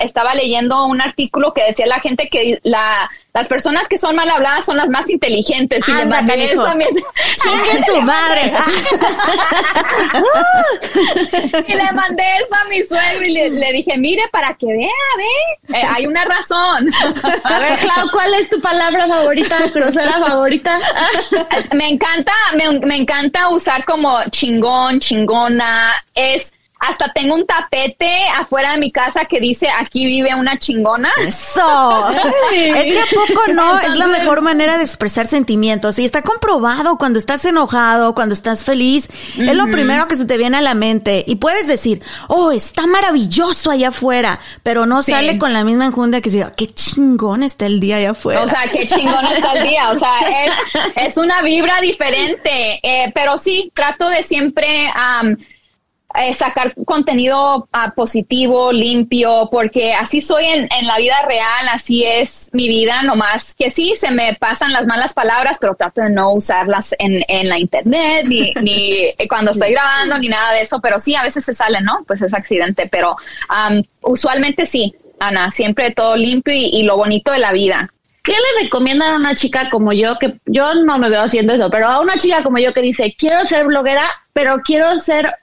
estaba leyendo un artículo que decía la gente que la, las personas que son mal habladas son las más inteligentes. Y Anda, le mandé eso a mi, *laughs* ¡Chingue su madre! y le mandé eso a mi suegro y le, le dije, mire, para que vea, ve, eh, hay una razón. A ver, Clau, ¿cuál es tu palabra favorita, grosera favorita? *laughs* me encanta, me, me encanta usar como chingón, chingona, es hasta tengo un tapete afuera de mi casa que dice aquí vive una chingona. Eso. es que a poco no es la mejor manera de expresar sentimientos. Y está comprobado cuando estás enojado, cuando estás feliz, es lo primero que se te viene a la mente. Y puedes decir, oh, está maravilloso allá afuera, pero no sale con la misma enjundia que decir, qué chingón está el día allá afuera. O sea, qué chingón está el día. O sea, es, es una vibra diferente. Eh, pero sí, trato de siempre eh, sacar contenido uh, positivo, limpio, porque así soy en, en, la vida real, así es mi vida, nomás que sí, se me pasan las malas palabras, pero trato de no usarlas en, en la internet, ni, *laughs* ni cuando estoy grabando, ni nada de eso, pero sí, a veces se sale, ¿no? Pues es accidente, pero um, usualmente sí, Ana, siempre todo limpio y, y lo bonito de la vida. ¿Qué le recomiendan a una chica como yo, que yo no me veo haciendo eso, pero a una chica como yo que dice, quiero ser bloguera, pero quiero ser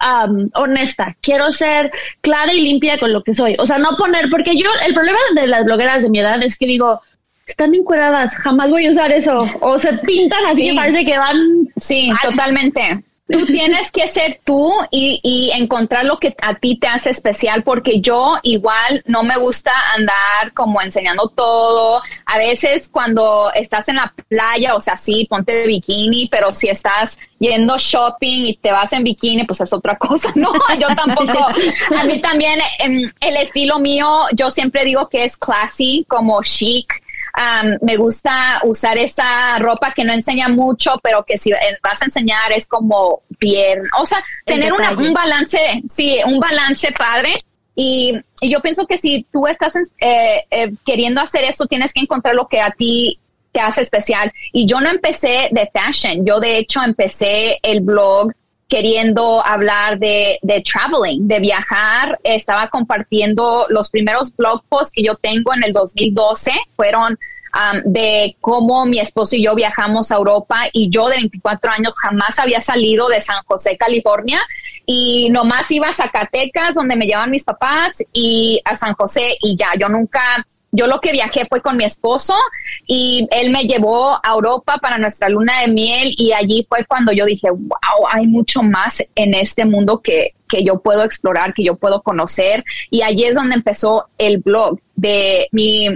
Um, honesta, quiero ser clara y limpia con lo que soy. O sea, no poner, porque yo, el problema de las blogueras de mi edad es que digo, están encueradas, jamás voy a usar eso. O se pintan así, sí. parece que van. Sí, totalmente. Tú tienes que ser tú y, y, encontrar lo que a ti te hace especial, porque yo igual no me gusta andar como enseñando todo. A veces cuando estás en la playa, o sea, sí, ponte de bikini, pero si estás yendo shopping y te vas en bikini, pues es otra *laughs* cosa. No, yo tampoco. A mí también em, el estilo mío, yo siempre digo que es classy, como chic Um, me gusta usar esa ropa que no enseña mucho, pero que si vas a enseñar es como bien, o sea, tener una, un balance, sí, un balance padre. Y, y yo pienso que si tú estás eh, eh, queriendo hacer eso, tienes que encontrar lo que a ti te hace especial. Y yo no empecé de fashion, yo de hecho empecé el blog queriendo hablar de, de traveling, de viajar. Estaba compartiendo los primeros blog posts que yo tengo en el 2012, fueron um, de cómo mi esposo y yo viajamos a Europa y yo de 24 años jamás había salido de San José, California y nomás iba a Zacatecas donde me llevan mis papás y a San José y ya, yo nunca yo lo que viajé fue con mi esposo y él me llevó a Europa para nuestra luna de miel y allí fue cuando yo dije, wow, hay mucho más en este mundo que, que yo puedo explorar, que yo puedo conocer. Y allí es donde empezó el blog de mi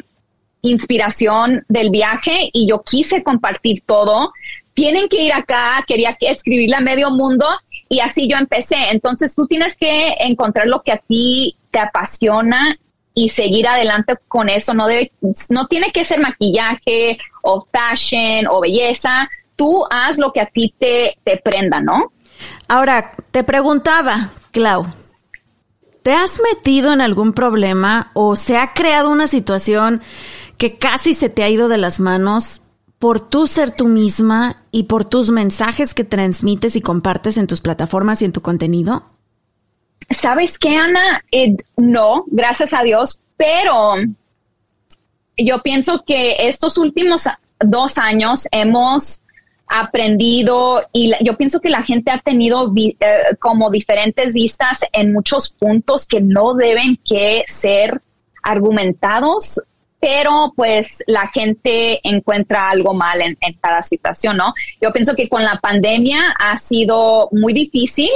inspiración del viaje y yo quise compartir todo. Tienen que ir acá, quería escribirle a medio mundo y así yo empecé. Entonces tú tienes que encontrar lo que a ti te apasiona y seguir adelante con eso. No debe, no tiene que ser maquillaje o fashion o belleza. Tú haz lo que a ti te, te prenda, ¿no? Ahora, te preguntaba, Clau, ¿te has metido en algún problema o se ha creado una situación que casi se te ha ido de las manos por tú ser tú misma y por tus mensajes que transmites y compartes en tus plataformas y en tu contenido? ¿Sabes qué, Ana? Eh, no, gracias a Dios, pero yo pienso que estos últimos dos años hemos aprendido y yo pienso que la gente ha tenido eh, como diferentes vistas en muchos puntos que no deben que ser argumentados, pero pues la gente encuentra algo mal en, en cada situación, ¿no? Yo pienso que con la pandemia ha sido muy difícil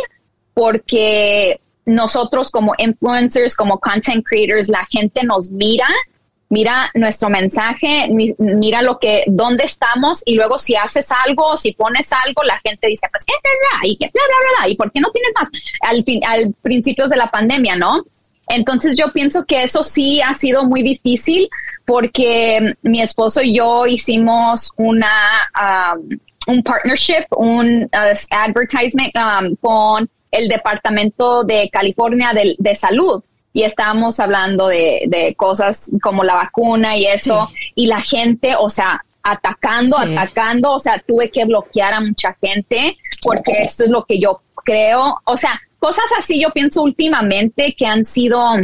porque nosotros como influencers, como content creators, la gente nos mira mira nuestro mensaje, mira lo que, dónde estamos y luego si haces algo, si pones algo, la gente dice, pues, ¿qué, y qué, bla, bla, bla, y por qué no tienes más al, al principios de la pandemia, ¿no? Entonces yo pienso que eso sí ha sido muy difícil porque mi esposo y yo hicimos una, um, un partnership, un uh, advertisement um, con el Departamento de California de, de Salud y estábamos hablando de, de, cosas como la vacuna y eso, y la gente, o sea, atacando, atacando, o sea, tuve que bloquear a mucha gente porque esto es lo que yo creo, o sea, cosas así yo pienso últimamente que han sido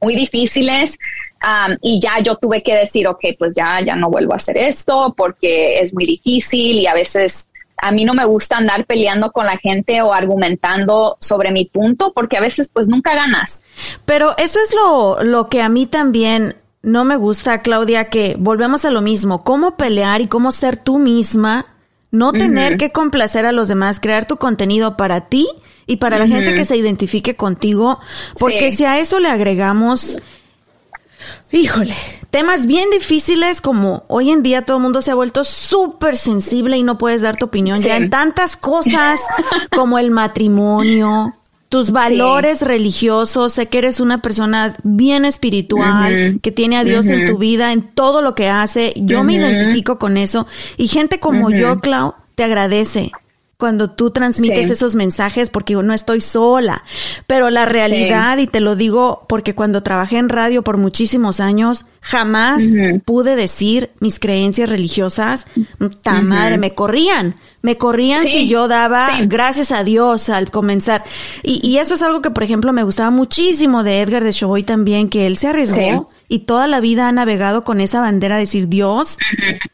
muy difíciles. Um, y ya yo tuve que decir, ok, pues ya, ya no vuelvo a hacer esto porque es muy difícil y a veces a mí no me gusta andar peleando con la gente o argumentando sobre mi punto porque a veces pues nunca ganas. Pero eso es lo, lo que a mí también no me gusta, Claudia, que volvemos a lo mismo, cómo pelear y cómo ser tú misma, no tener que complacer a los demás, crear tu contenido para ti y para la gente que se identifique contigo, porque si a eso le agregamos, híjole, temas bien difíciles como hoy en día todo el mundo se ha vuelto súper sensible y no puedes dar tu opinión ya en tantas cosas como el matrimonio, tus valores religiosos, sé que eres una persona bien espiritual, que tiene a Dios en tu vida, en todo lo que hace, yo me identifico con eso. Y gente como yo, Clau, te agradece cuando tú transmites esos mensajes porque yo no estoy sola. Pero la realidad, y te lo digo porque cuando trabajé en radio por muchísimos años, jamás pude decir mis creencias religiosas, ta madre, me corrían. Me corrían si yo daba gracias a Dios al comenzar. Y, y, eso es algo que, por ejemplo, me gustaba muchísimo de Edgar de Shoboy también, que él se arriesgó y toda la vida ha navegado con esa bandera de decir, Dios,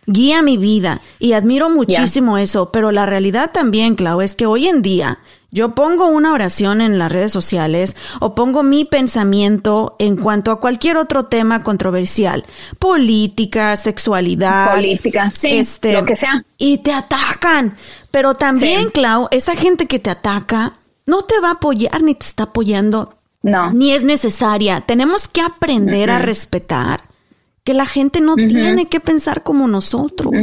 guía mi vida. Y admiro muchísimo eso, pero la realidad también, Clau, es que hoy en día yo pongo una oración en las redes sociales o pongo mi pensamiento en cuanto a cualquier otro tema controversial, política, sexualidad, política, sí, este, lo que sea. Y te atacan. Pero también, Clau, esa gente que te ataca no te va a apoyar ni te está apoyando no. Ni es necesaria. Tenemos que aprender a respetar que la gente no tiene que pensar como nosotros.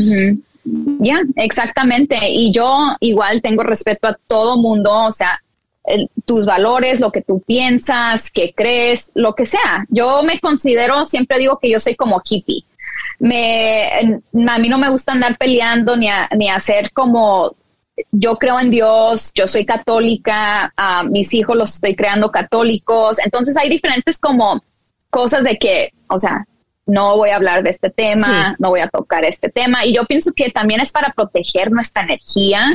Ya, exactamente. Y yo igual tengo respeto a todo mundo, o sea, tus valores, lo que tú piensas, que crees, lo que sea. Yo me considero, siempre digo que yo soy como hippie. Me, a mí no me gusta andar peleando ni, ni hacer como yo creo en Dios, yo soy católica, mis hijos los estoy creando católicos, entonces hay diferentes como cosas de que, o sea, no voy a hablar de este tema, no voy a tocar este tema. Y yo pienso que también es para proteger nuestra energía,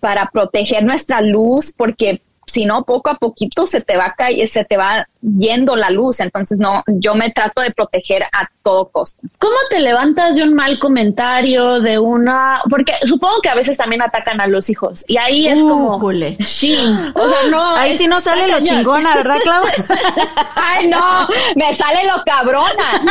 para proteger nuestra luz, porque si no, poco a poquito se te va a se te va yendo la luz. Entonces, no, yo me trato de proteger a todo costo. ¿Cómo te levantas de un mal comentario, de una, porque supongo que a veces también atacan a los hijos y ahí es como, sí, o sea, no. Ahí sí no sale lo chingona, ¿verdad, Claudia? *laughs* Ay, no, me sale lo cabrona.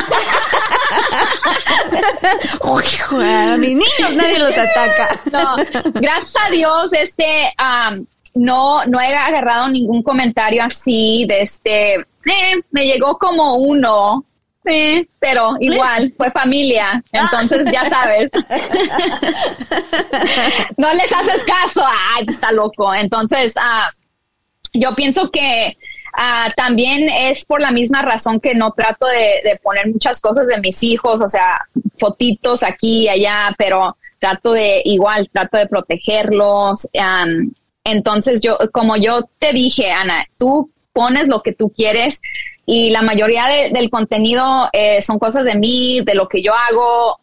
*laughs* Uy, a mis niños nadie los ataca. No, gracias a Dios, este, no, no he agarrado ningún comentario así de este, eh, me llegó como uno, eh, pero igual fue familia, entonces ya sabes. *laughs* no les haces caso, ay, está loco. Entonces, ah, yo pienso que ah, también es por la misma razón que no trato de, poner muchas cosas de mis hijos, o sea, fotitos aquí y allá, pero trato de igual, trato de protegerlos. Entonces yo, como yo te dije, Ana, tú pones lo que tú quieres y la mayoría del contenido eh, son cosas de mí, de lo que yo hago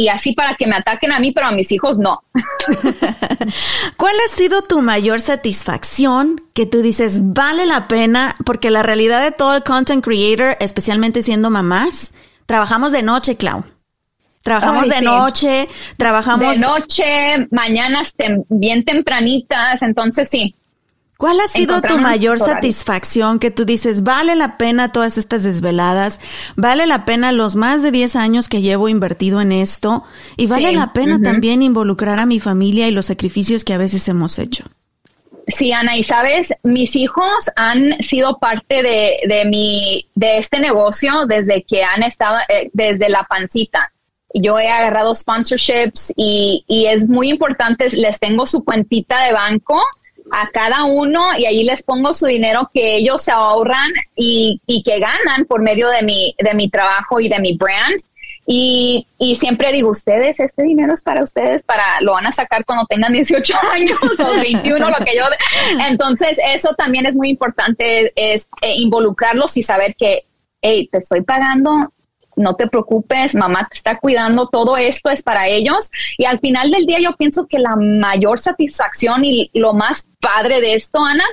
y así para que me ataquen a mí, pero a mis hijos no. *laughs* ¿Cuál ha sido tu mayor satisfacción que tú dices vale la pena? Porque la realidad de todo el content creator, especialmente siendo mamás, trabajamos de noche, Clau. Trabajamos de noche, trabajamos... De noche, mañanas bien tempranitas, entonces sí. ¿Cuál ha sido tu mayor satisfacción que tú dices, vale la pena todas estas desveladas, vale la pena los más de 10 años que llevo invertido en esto y vale la pena también involucrar a mi familia y los sacrificios que a veces hemos hecho? Sí, Ana, y sabes, mis hijos han sido parte de, de mi, de este negocio desde que han estado, eh, desde la pancita. Yo he agarrado sponsorships y, y es muy importante, les tengo su cuentita de banco a cada uno y ahí les pongo su dinero que ellos se ahorran y, y que ganan por medio de mi, de mi trabajo y de mi brand. Y, y, siempre digo, ustedes, este dinero es para ustedes, para lo van a sacar cuando tengan 18 *laughs* años o 21, lo que yo. Entonces, eso también es muy importante, es eh, involucrarlos y saber que, hey, te estoy pagando, no te preocupes, mamá te está cuidando, todo esto es para ellos. Y al final del día yo pienso que la mayor satisfacción y lo más padre de esto, Ana,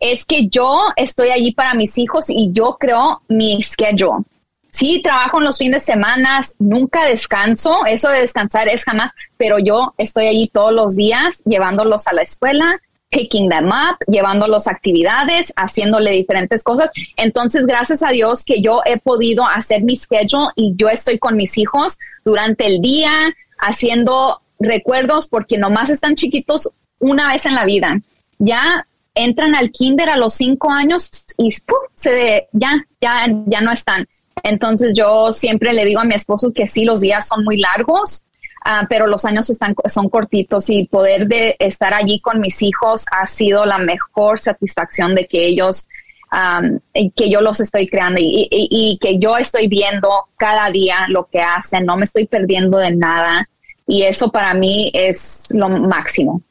es que yo estoy allí para mis hijos y yo creo mi schedule sí trabajo en los fines de semana, nunca descanso, eso de descansar es jamás, pero yo estoy allí todos los días llevándolos a la escuela, picking them up, llevándolos a actividades, haciéndole diferentes cosas. Entonces, gracias a Dios que yo he podido hacer mi schedule y yo estoy con mis hijos durante el día haciendo recuerdos porque nomás están chiquitos una vez en la vida. Ya entran al kinder a los cinco años y se ya ya ya no están. Entonces yo siempre le digo a mi esposo que sí, los días son muy largos, uh, pero los años están, son cortitos y poder de estar allí con mis hijos ha sido la mejor satisfacción de que ellos, um, que yo los estoy creando y, y, y, que yo estoy viendo cada día lo que hacen, no me estoy perdiendo de nada y eso para mí es lo máximo.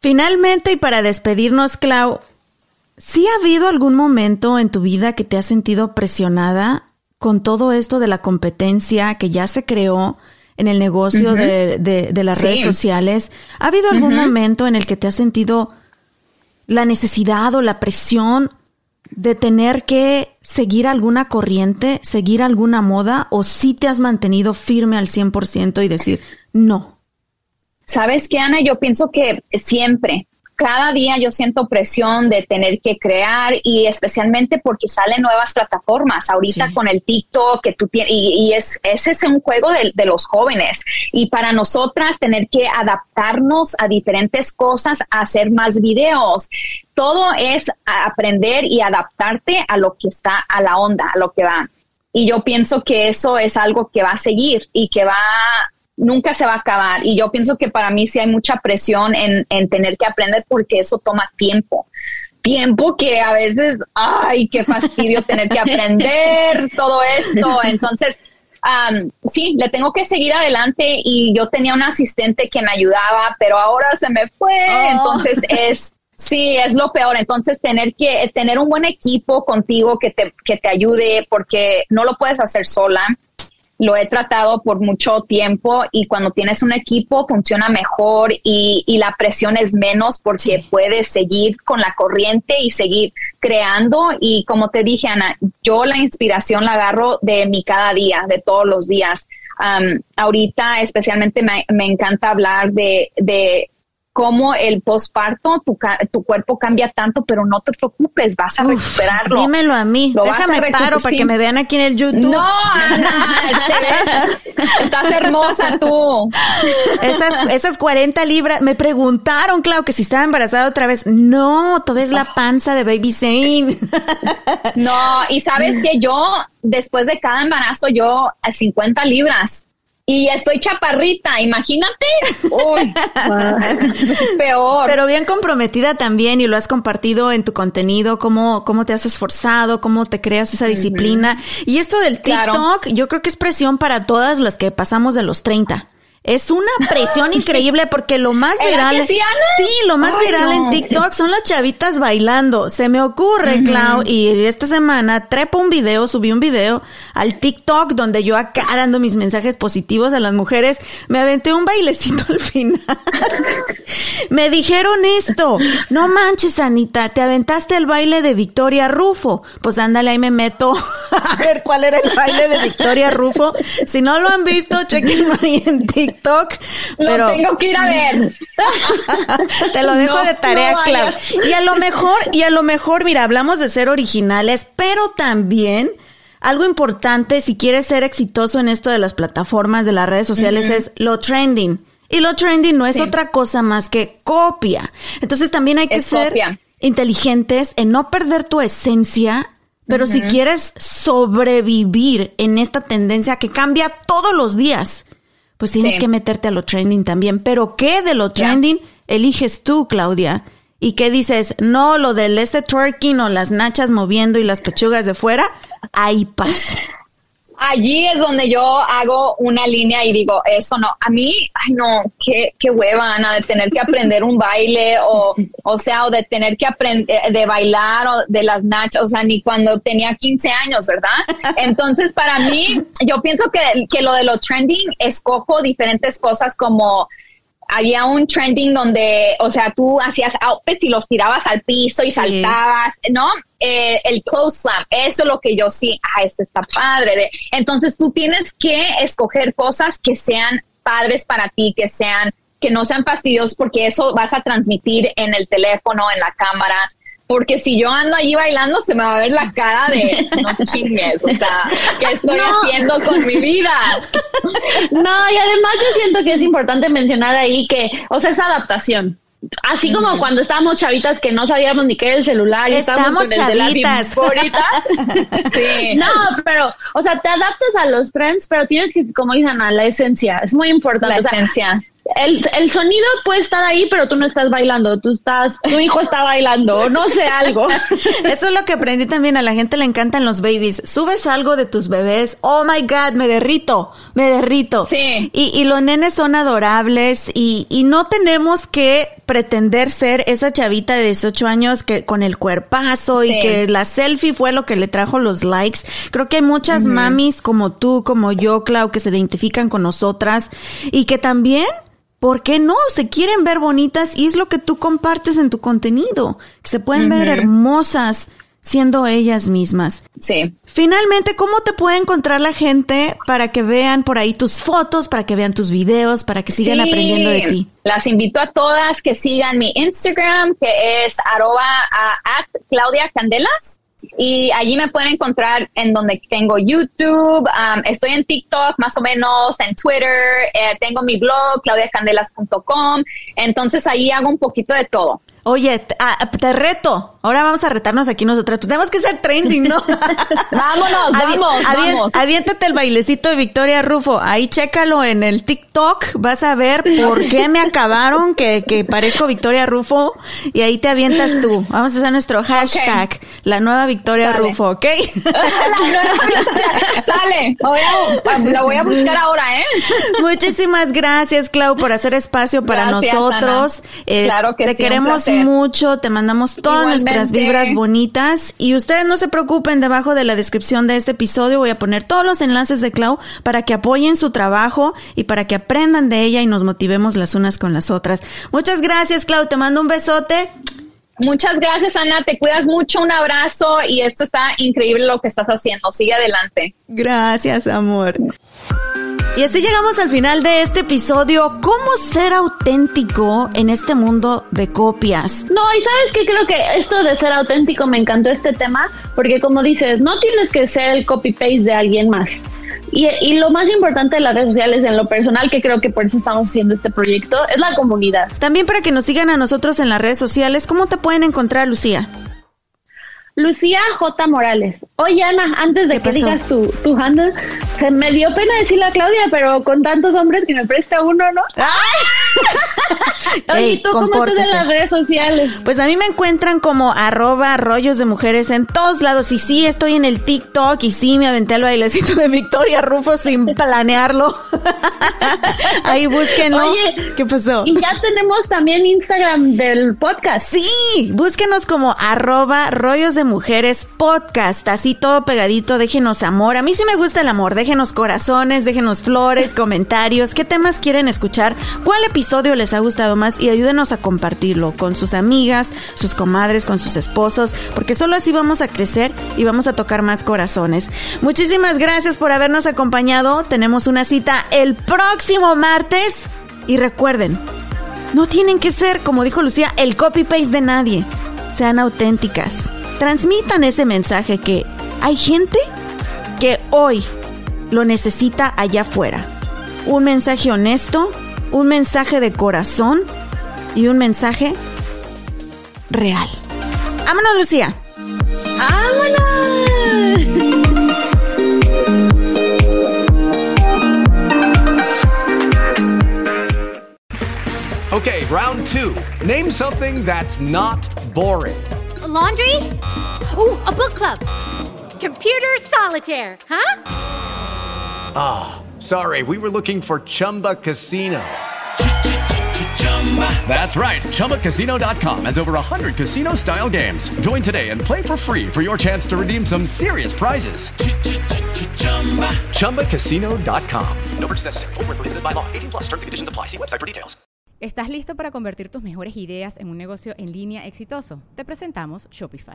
Finalmente y para despedirnos, Clau, ¿sí ha habido algún momento en tu vida que te has sentido presionada con todo esto de la competencia que ya se creó en el negocio de, de, las redes sociales, ¿ha habido algún momento en el que te has sentido la necesidad o la presión de tener que seguir alguna corriente, seguir alguna moda, o si te has mantenido firme al 100% y decir, no? Sabes qué, Ana, yo pienso que siempre, cada día yo siento presión de tener que crear y especialmente porque salen nuevas plataformas. Ahorita con el TikTok que tú tienes, y, es, ese es un juego de, de, los jóvenes. Y para nosotras tener que adaptarnos a diferentes cosas, hacer más videos. Todo es aprender y adaptarte a lo que está, a la onda, a lo que va. Y yo pienso que eso es algo que va a seguir y que va nunca se va a acabar. Y yo pienso que para mí sí hay mucha presión en, en tener que aprender porque eso toma tiempo tiempo que a veces, ay, qué fastidio tener que aprender *laughs* todo esto. Entonces, um, sí, le tengo que seguir adelante y yo tenía un asistente que me ayudaba, pero ahora se me fue. Oh. Entonces es, sí, es lo peor. Entonces tener que tener un buen equipo contigo que te, que te ayude porque no lo puedes hacer sola lo he tratado por mucho tiempo y cuando tienes un equipo funciona mejor y, y la presión es menos porque sí. puedes seguir con la corriente y seguir creando y como te dije Ana, yo la inspiración la agarro de mi cada día, de todos los días. Um, ahorita especialmente me, me encanta hablar de, de cómo el posparto, tu, tu, cuerpo cambia tanto, pero no te preocupes, vas a Uf, recuperarlo. Dímelo a mí, Lo déjame paro para que me vean aquí en el YouTube. No, Ana, te ves, estás hermosa tú. Esas, esas 40 libras, me preguntaron, claro, que si estaba embarazada otra vez. No, todo es la panza de Baby Zane. No, y sabes que yo, después de cada embarazo, yo a 50 libras y estoy chaparrita, imagínate. Uy, *laughs* peor. Pero bien comprometida también y lo has compartido en tu contenido, cómo, cómo te has esforzado, cómo te creas esa disciplina. Uh -huh. Y esto del TikTok, claro. yo creo que es presión para todas las que pasamos de los 30. Es una presión *laughs* increíble porque lo más viral. Sí, lo más Ay, viral no. en TikTok son las chavitas bailando. Se me ocurre, uh -huh. Clau, y esta semana trepo un video, subí un video al TikTok donde yo acá dando mis mensajes positivos a las mujeres, me aventé un bailecito al final. *laughs* me dijeron esto. No manches, Anita, te aventaste el baile de Victoria Rufo. Pues ándale, ahí me meto *laughs* a ver cuál era el baile de Victoria Rufo. Si no lo han visto, chequenlo ahí en TikTok. TikTok. Pero... Lo tengo que ir a ver. *laughs* Te lo dejo no, de tarea, no Clau. Y a lo mejor, y a lo mejor, mira, hablamos de ser originales, pero también algo importante si quieres ser exitoso en esto de las plataformas, de las redes sociales, uh -huh. es lo trending. Y lo trending no es otra cosa más que copia. Entonces también hay que Es ser copia. inteligentes en no perder tu esencia, pero si quieres sobrevivir en esta tendencia que cambia todos los días, pues tienes Sí. que meterte a lo trending también. Pero ¿qué de lo trending eliges tú, Claudia? ¿Y qué dices? No, lo del este twerking o las nachas moviendo y las pechugas de fuera, ahí paso. Allí es donde yo hago una línea y digo, eso no, a mí, ay no, qué, qué hueva, Ana, de tener que aprender un baile o, o sea, o de tener que aprender, de bailar o de las nachas, o sea, ni cuando tenía 15 años, ¿verdad? *laughs* Entonces, para mí, yo pienso que, que lo de lo trending, escojo diferentes cosas como había un trending donde, o sea, tú hacías outfits y los tirabas al piso y saltabas, ¿no? Eh, el close slam, eso es lo que yo sí, ah, este está padre. De- entonces tú tienes que escoger cosas que sean padres para ti, que sean, que no sean fastidios, porque eso vas a transmitir en el teléfono, en la cámara. Porque si yo ando allí bailando, se me va a ver la cara de *laughs* no chingues, o sea, ¿qué estoy No. haciendo con mi vida? No, y además yo siento que es importante mencionar ahí que, o sea, es adaptación. Así como cuando estábamos chavitas que no sabíamos ni qué era el celular y estábamos Estamos con el de la chavitas. *laughs* Sí. No, pero, o sea, te adaptas a los trends, pero tienes que, como dicen, a la esencia. Es muy importante. La O sea, esencia. El, el sonido puede estar ahí, pero tú no estás bailando. Tú estás, tu hijo está bailando, o no sé, algo. *laughs* Eso es lo que aprendí también. A la gente le encantan los babies. Subes algo de tus bebés. Oh my God, me derrito, me derrito. Sí. Y, y los nenes son adorables y, y no tenemos que pretender ser esa chavita de 18 años que con el cuerpazo y que la selfie fue lo que le trajo los likes. Creo que hay muchas mamis como tú, como yo, Clau, que se identifican con nosotras y que también ¿Por qué no? Se quieren ver bonitas y es lo que tú compartes en tu contenido. Que se pueden ver hermosas siendo ellas mismas. Sí. Finalmente, ¿cómo te puede encontrar la gente para que vean por ahí tus fotos, para que vean tus videos, para que sigan Sí. aprendiendo de ti? Las invito a todas que sigan mi Instagram, que es arroba a- at Claudia Candelas. Y allí me pueden encontrar en donde tengo YouTube, um, estoy en TikTok más o menos, en Twitter, eh, tengo mi blog, claudiacandelas.com. Entonces ahí hago un poquito de todo. Oye, te, ah, te reto. Ahora vamos a retarnos aquí nosotras. Pues tenemos que ser trending, ¿no? *laughs* Vámonos, vamos. Aviéntate el bailecito de Victoria Rufo. Ahí chécalo en el TikTok. Vas a ver por qué me acabaron que, que parezco Victoria Rufo. Y ahí te avientas tú. Vamos a hacer nuestro hashtag. La nueva Victoria. Rufo, ¿ok? *laughs* La nueva Victoria. Sale, Voy a- la voy a buscar ahora, ¿eh? Muchísimas gracias, Clau, por hacer espacio para Gracias, nosotros. Eh. Claro que te sí, queremos mucho, te mandamos todas nuestras vibras bonitas. Y ustedes no se preocupen, debajo de la descripción de este episodio voy a poner todos los enlaces de Clau para que apoyen su trabajo y para que aprendan de ella y nos motivemos las unas con las otras. Muchas gracias, Clau. Te mando un besote. Muchas gracias, Ana. Te cuidas mucho. Un abrazo. Y esto está increíble lo que estás haciendo. Sigue adelante. Gracias, amor. Y así llegamos al final de este episodio. ¿Cómo ser auténtico en este mundo de copias? No, y sabes que creo que esto de ser auténtico me encantó este tema, porque como dices, no tienes que ser el copy-paste de alguien más. Y, y lo más importante de las redes sociales, en lo personal, que creo que por eso estamos haciendo este proyecto, es la comunidad. También para que nos sigan a nosotros en las redes sociales, ¿cómo te pueden encontrar, Lucía? Lucía J. Morales. Oye, Ana, antes de ¿Qué que pasó? digas tu, tu handle, se me dio pena decirle a Claudia, pero con tantos hombres que me presta uno, ¿no? Oye, *laughs* Ey, ¿tú cómo estás en las redes sociales? Pues a mí me encuentran como arroba rollos de mujeres en todos lados. Y sí, estoy en el TikTok y sí, me aventé el bailecito de Victoria Rufo sin *laughs* planearlo. *laughs* Ahí búsquenlo. Oye, ¿qué pasó? Y ya tenemos también Instagram del podcast. Sí, búsquenos como arroba rollos de mujeres podcast, así todo pegadito, déjenos amor. A mí sí me gusta el amor, déjenos corazones, déjenos flores, comentarios, qué temas quieren escuchar, cuál episodio les ha gustado más y ayúdenos a compartirlo con sus amigas, sus comadres, con sus esposos, porque solo así vamos a crecer y vamos a tocar más corazones. Muchísimas gracias por habernos acompañado, tenemos una cita el próximo martes y recuerden, no tienen que ser, como dijo Lucía, el copy-paste de nadie. Sean auténticas. Transmitan ese mensaje que hay gente que hoy lo necesita allá afuera. Un mensaje honesto, un mensaje de corazón y un mensaje real. ¡Vámonos, Lucía! ¡Vámonos! Okay, round two. Name something that's not boring. A laundry? Ooh, a book club. Computer solitaire, huh? Ah, sorry, we were looking for Chumba Casino. That's right. ChumbaCasino.com has over 100 casino style games. Join today and play for free for your chance to redeem some serious prizes. ChumbaCasino.com. No purchase necessary. Where prohibited by law. 18 plus terms and conditions apply. See website for details. ¿Estás listo para convertir tus mejores ideas en un negocio en línea exitoso? Te presentamos Shopify.